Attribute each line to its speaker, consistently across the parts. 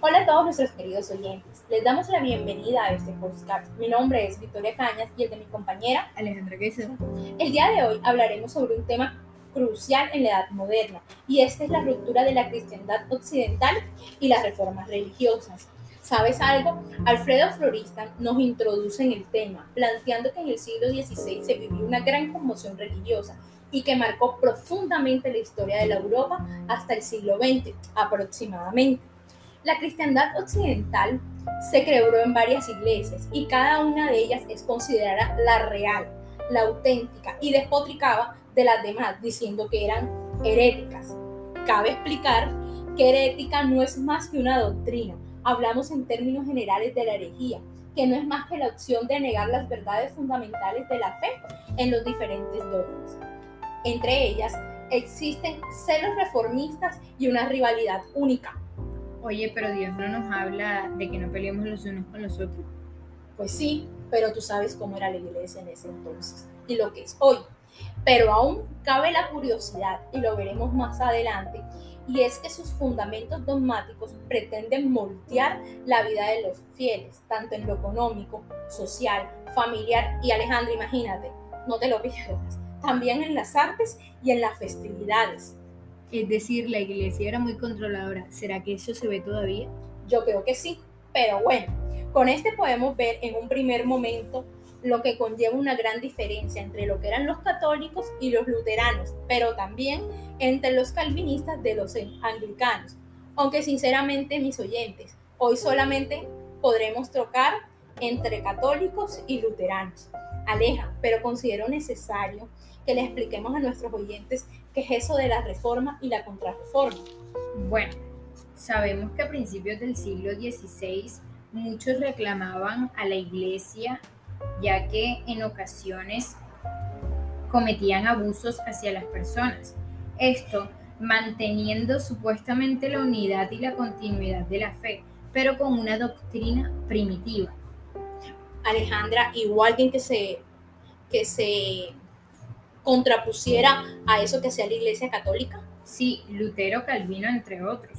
Speaker 1: Hola a todos nuestros queridos oyentes. Les damos la bienvenida a este podcast. Mi nombre es Victoria Cañas y el de mi compañera
Speaker 2: Alejandra Queso.
Speaker 1: El día de hoy hablaremos sobre un tema crucial en la edad moderna y esta es la ruptura de la cristiandad occidental y las reformas religiosas. ¿Sabes algo? Alfredo Floristan nos introduce en el tema, planteando que en el siglo XVI se vivió una gran conmoción religiosa y que marcó profundamente la historia de la Europa hasta el siglo XX aproximadamente. La cristiandad occidental se creó en varias iglesias y cada una de ellas es considerada la real, la auténtica y despotricaba de las demás diciendo que eran heréticas. Cabe explicar que herética no es más que una doctrina, hablamos en términos generales de la herejía, que no es más que la opción de negar las verdades fundamentales de la fe en los diferentes dogmas. Entre ellas existen celos reformistas y una rivalidad única.
Speaker 2: Oye, pero Dios no nos habla de que no peleemos los unos con los otros.
Speaker 1: Pues sí, pero tú sabes cómo era la iglesia en ese entonces y lo que es hoy. Pero aún cabe la curiosidad, y lo veremos más adelante, y es que sus fundamentos dogmáticos pretenden moldear la vida de los fieles, tanto en lo económico, social, familiar y Alejandro, imagínate, no te lo pierdas, también en las artes y en las festividades.
Speaker 2: Es decir, la iglesia era muy controladora. ¿Será que eso se ve todavía?
Speaker 1: Yo creo que sí, pero bueno, con este podemos ver en un primer momento lo que conlleva una gran diferencia entre lo que eran los católicos y los luteranos, pero también entre los calvinistas de los anglicanos. Aunque sinceramente, mis oyentes, hoy solamente podremos trocar entre católicos y luteranos. Aleja, pero considero necesario que le expliquemos a nuestros oyentes qué es eso de la reforma y la contrarreforma.
Speaker 2: Bueno, sabemos que a principios del siglo XVI muchos reclamaban a la iglesia ya que en ocasiones cometían abusos hacia las personas. Esto manteniendo supuestamente la unidad y la continuidad de la fe, pero con una doctrina primitiva.
Speaker 1: Alejandra, igual alguien que se, que se contrapusiera a eso que sea la Iglesia Católica.
Speaker 2: Sí, Lutero, Calvino, entre otros.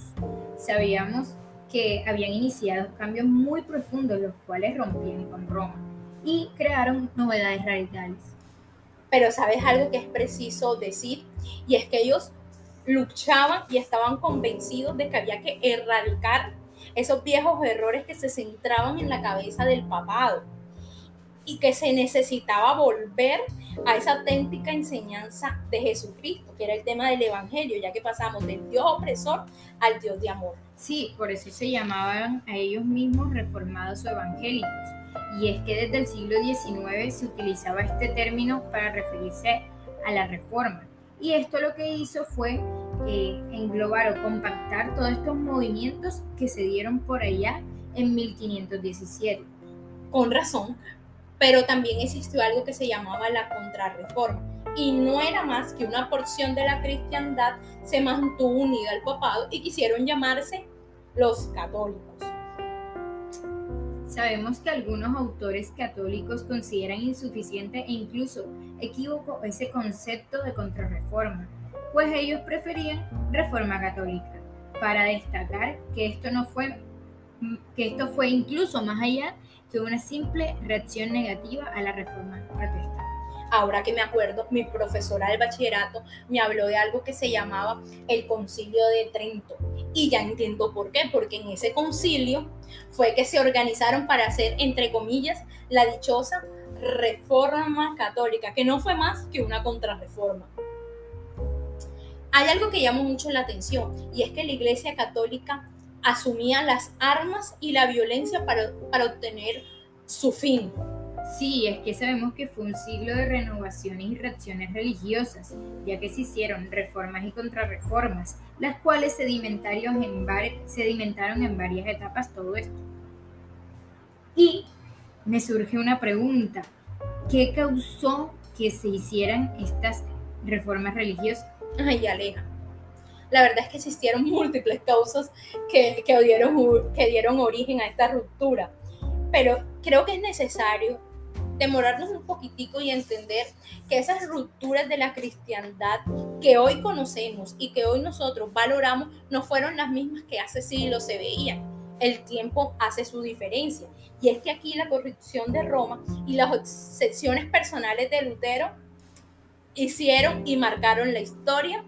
Speaker 2: Sabíamos que habían iniciado cambios muy profundos, los cuales rompían con Roma y crearon novedades radicales.
Speaker 1: Pero sabes algo que es preciso decir, y es que ellos luchaban y estaban convencidos de que había que erradicar esos viejos errores que se centraban en la cabeza del papado y que se necesitaba volver a esa auténtica enseñanza de Jesucristo, que era el tema del Evangelio, ya que pasamos del Dios opresor al Dios de amor.
Speaker 2: Sí, por eso se llamaban a ellos mismos reformados o evangélicos y es que desde el siglo XIX se utilizaba este término para referirse a la reforma. Y esto lo que hizo fue eh, englobar o compactar todos estos movimientos que se dieron por allá en 1517.
Speaker 1: Con razón, pero también existió algo que se llamaba la contrarreforma y no era más que una porción de la cristiandad se mantuvo unida al papado y quisieron llamarse los católicos.
Speaker 2: Sabemos que algunos autores católicos consideran insuficiente e incluso equívoco ese concepto de contrarreforma, pues ellos preferían reforma católica, para destacar que esto no fue que esto fue incluso más allá que una simple reacción negativa a la reforma protestante.
Speaker 1: Ahora que me acuerdo, mi profesora del bachillerato me habló de algo que se llamaba el concilio de Trento. Y ya entiendo por qué, porque en ese concilio fue que se organizaron para hacer, entre comillas, la dichosa reforma católica, que no fue más que una contrarreforma. Hay algo que llama mucho la atención y es que la Iglesia Católica asumía las armas y la violencia para, para obtener su fin.
Speaker 2: Sí, es que sabemos que fue un siglo de renovaciones y reacciones religiosas, ya que se hicieron reformas y contrarreformas, las cuales sedimentaron en, sedimentaron en varias etapas todo esto. Y me surge una pregunta, ¿qué causó que se hicieran estas reformas religiosas?
Speaker 1: Ay, Aleja. La verdad es que existieron múltiples causas que, que, dieron, que dieron origen a esta ruptura, pero creo que es necesario demorarnos un poquitico y entender que esas rupturas de la cristiandad que hoy conocemos y que hoy nosotros valoramos no fueron las mismas que hace siglos se veían. el tiempo hace su diferencia. Y es que aquí la corrupción de Roma y las obsesiones personales de Lutero hicieron y marcaron la historia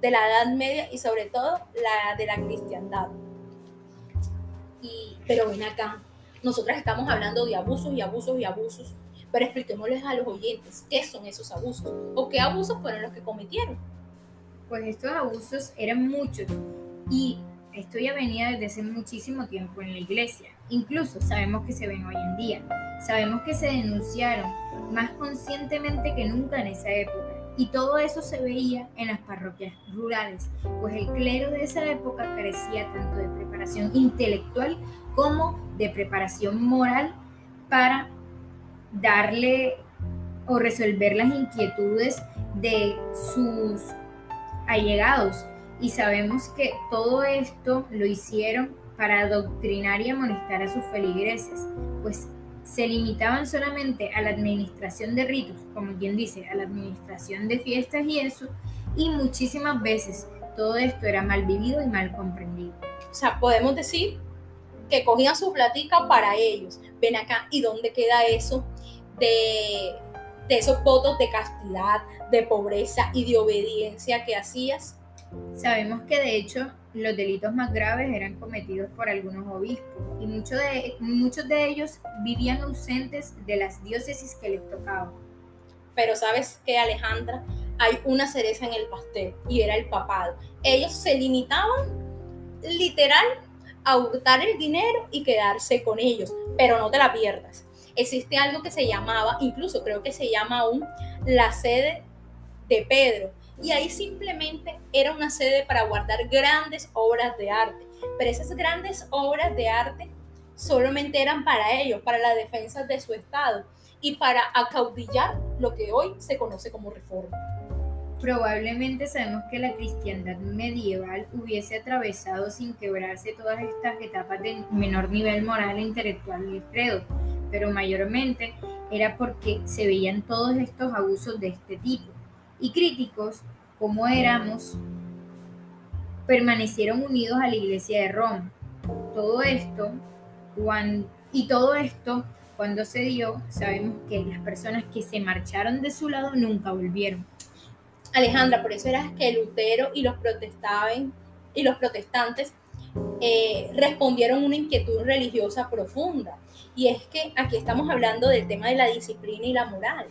Speaker 1: de la Edad Media y sobre todo la de la cristiandad. Y, pero ven acá, nosotras estamos hablando de abusos y abusos y abusos, pero expliquémosles a los oyentes qué son esos abusos o qué abusos fueron los que cometieron.
Speaker 2: Pues estos abusos eran muchos y esto ya venía desde hace muchísimo tiempo en la iglesia. Incluso sabemos que se ven hoy en día. Sabemos que se denunciaron más conscientemente que nunca en esa época. Y todo eso se veía en las parroquias rurales, pues el clero de esa época carecía tanto de preparación intelectual como de preparación moral para darle o resolver las inquietudes de sus allegados. Y sabemos que todo esto lo hicieron para adoctrinar y amonestar a sus feligreses, pues se limitaban solamente a la administración de ritos, como quien dice, a la administración de fiestas y eso, y muchísimas veces todo esto era mal vivido y mal comprendido.
Speaker 1: O sea, podemos decir que cogían su platica para ellos. Ven acá, ¿y dónde queda eso de, de esos votos de castidad, de pobreza y de obediencia que hacías?
Speaker 2: Sabemos que de hecho los delitos más graves eran cometidos por algunos obispos y muchos de, muchos de ellos vivían ausentes de las diócesis que les tocaban.
Speaker 1: Pero sabes que Alejandra, hay una cereza en el pastel y era el papado. Ellos se limitaban literal a hurtar el dinero y quedarse con ellos, pero no te la pierdas. Existe algo que se llamaba, incluso creo que se llama aún la sede de Pedro, y ahí simplemente era una sede para guardar grandes obras de arte. Pero esas grandes obras de arte solamente eran para ellos, para la defensa de su Estado y para acaudillar lo que hoy se conoce como reforma.
Speaker 2: Probablemente sabemos que la cristiandad medieval hubiese atravesado sin quebrarse todas estas etapas de menor nivel moral e intelectual del credo, pero mayormente era porque se veían todos estos abusos de este tipo y críticos como éramos, permanecieron unidos a la Iglesia de Roma. Todo esto, y todo esto, cuando se dio, sabemos que las personas que se marcharon de su lado nunca volvieron.
Speaker 1: Alejandra, por eso era que Lutero y los protestaban y los protestantes eh, respondieron una inquietud religiosa profunda. Y es que aquí estamos hablando del tema de la disciplina y la moral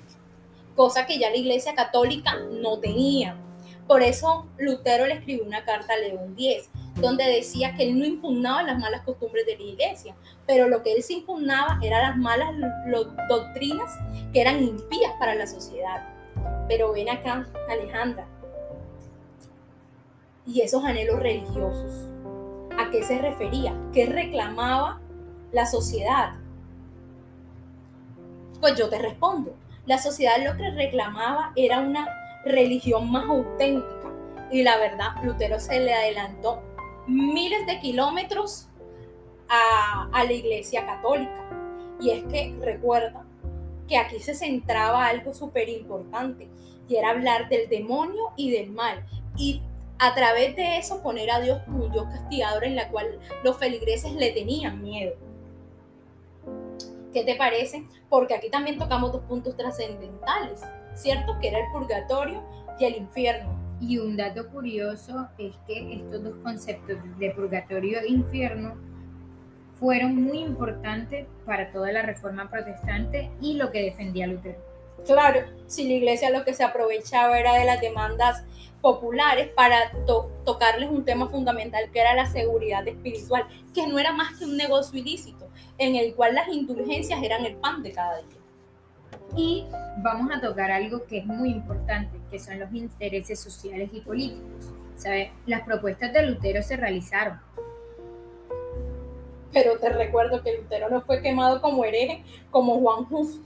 Speaker 1: cosa que ya la Iglesia Católica no tenía. Por eso Lutero le escribió una carta a León X, donde decía que él no impugnaba las malas costumbres de la Iglesia, pero lo que él se impugnaba eran las malas doctrinas que eran impías para la sociedad. Pero ven acá, Alejandra, y esos anhelos religiosos, ¿a qué se refería? ¿Qué reclamaba la sociedad? Pues yo te respondo, la sociedad lo que reclamaba era una religión más auténtica. Y la verdad, Lutero se le adelantó miles de kilómetros a, la iglesia católica. Y es que recuerda que aquí se centraba algo súper importante y era hablar del demonio y del mal. Y a través de eso poner a Dios como un Dios castigador en la cual los feligreses le tenían miedo. ¿Qué te parece? Porque aquí también tocamos dos puntos trascendentales, ¿cierto? Que era el purgatorio y el infierno.
Speaker 2: Y un dato curioso es que estos dos conceptos de purgatorio e infierno fueron muy importantes para toda la reforma protestante y lo que defendía Lutero.
Speaker 1: Claro, si la iglesia lo que se aprovechaba era de las demandas populares para tocarles un tema fundamental que era la seguridad espiritual, que no era más que un negocio ilícito, en el cual las indulgencias eran el pan de cada día.
Speaker 2: Y vamos a tocar algo que es muy importante, que son los intereses sociales y políticos. ¿Sabe? Las propuestas de Lutero se realizaron.
Speaker 1: Pero te recuerdo que Lutero no fue quemado como hereje, como Juan Hus.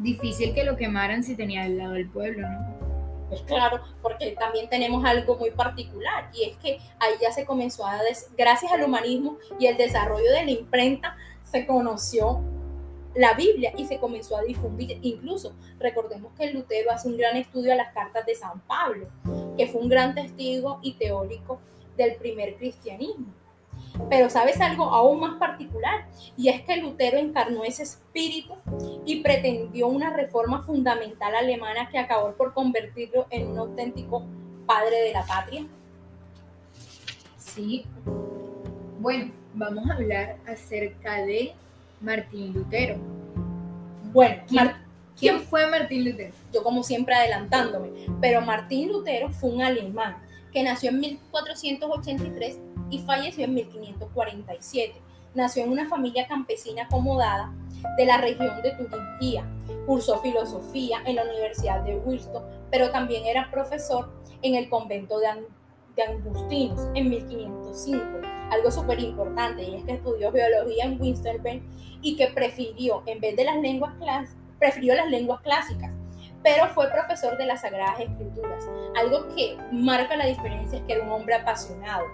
Speaker 2: Difícil que lo quemaran si tenía al lado del pueblo, ¿no?
Speaker 1: Pues claro, porque también tenemos algo muy particular y es que ahí ya se comenzó a, gracias al humanismo y el desarrollo de la imprenta, se conoció la Biblia y se comenzó a difundir. Incluso recordemos que Lutero hace un gran estudio a las cartas de San Pablo, que fue un gran testigo y teórico del primer cristianismo. Pero sabes algo aún más particular, y es que Lutero encarnó ese espíritu y pretendió una reforma fundamental alemana que acabó por convertirlo en un auténtico padre de la patria.
Speaker 2: Sí. Bueno, vamos a hablar acerca de Martín Lutero.
Speaker 1: Bueno,
Speaker 2: ¿quién, ¿quién fue Martín Lutero?
Speaker 1: Yo como siempre adelantándome, pero Martín Lutero fue un alemán que nació en 1483 y falleció en 1547. Nació en una familia campesina acomodada de la región de Turingia. Cursó filosofía en la Universidad de Wilton, pero también era profesor en el convento de, de Angustinos en 1505. Algo súper importante, y es que estudió biología en Winston y que prefirió, en vez de las lenguas prefirió las lenguas clásicas pero fue profesor de las Sagradas Escrituras. Algo que marca la diferencia es que era un hombre apasionado,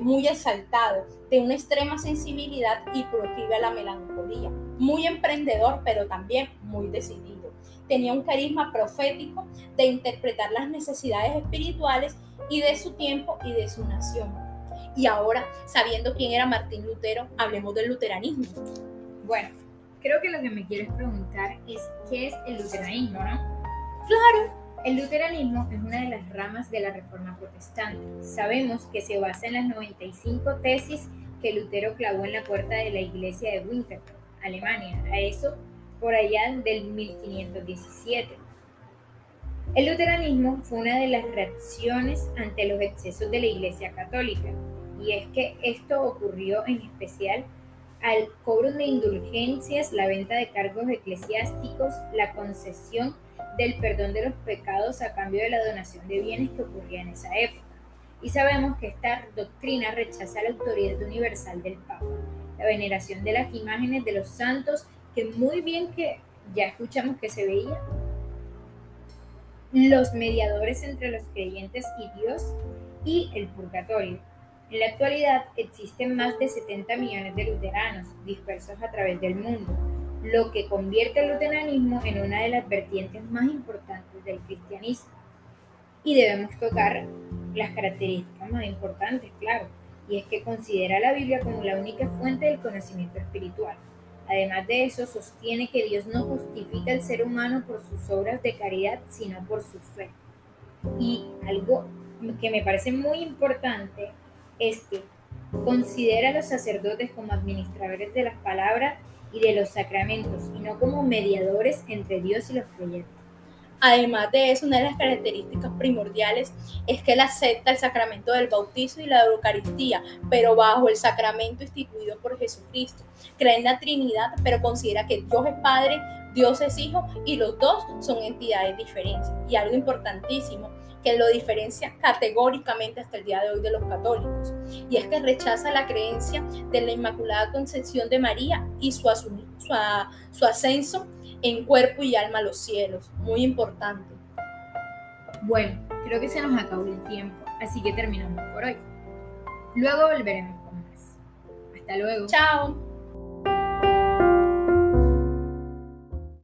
Speaker 1: muy exaltado, de una extrema sensibilidad y proclive a la melancolía, muy emprendedor, pero también muy decidido. Tenía un carisma profético de interpretar las necesidades espirituales y de su tiempo y de su nación. Y ahora, sabiendo quién era Martín Lutero, hablemos del luteranismo.
Speaker 2: Bueno, creo que lo que me quieres preguntar es qué es el luteranismo, ¿no?
Speaker 1: Claro.
Speaker 2: El luteranismo es una de las ramas de la Reforma Protestante. Sabemos que se basa en las 95 tesis que Lutero clavó en la puerta de la iglesia de Winterthur, Alemania, a eso por allá del 1517. El luteranismo fue una de las reacciones ante los excesos de la Iglesia Católica, y es que esto ocurrió en especial al cobro de indulgencias, la venta de cargos eclesiásticos, la concesión del perdón de los pecados a cambio de la donación de bienes que ocurría en esa época. Y sabemos que esta doctrina rechaza la autoridad universal del Papa, la veneración de las imágenes de los santos, que muy bien que ya escuchamos que se veía, los mediadores entre los creyentes y Dios y el purgatorio. En la actualidad existen más de 70 millones de luteranos dispersos a través del mundo, lo que convierte el luteranismo en una de las vertientes más importantes del cristianismo. Y debemos tocar las características más importantes, claro, y es que considera la Biblia como la única fuente del conocimiento espiritual. Además de eso, sostiene que Dios no justifica al ser humano por sus obras de caridad, sino por su fe. Y algo que me parece muy importante es que considera a los sacerdotes como administradores de las palabras y de los sacramentos, y no como mediadores entre Dios y los creyentes.
Speaker 1: Además de eso, una de las características primordiales es que él acepta el sacramento del bautizo y la Eucaristía, pero bajo el sacramento instituido por Jesucristo. Cree en la Trinidad, pero considera que Dios es Padre, Dios es Hijo y los dos son entidades diferentes. Y algo importantísimo que lo diferencia categóricamente hasta el día de hoy de los católicos, y es que rechaza la creencia de la Inmaculada Concepción de María y su, su, ascenso en cuerpo y alma a los cielos. Muy importante.
Speaker 2: Bueno, creo que se nos acabó el tiempo, así que terminamos por hoy. Luego volveremos con más. Hasta luego.
Speaker 1: Chao.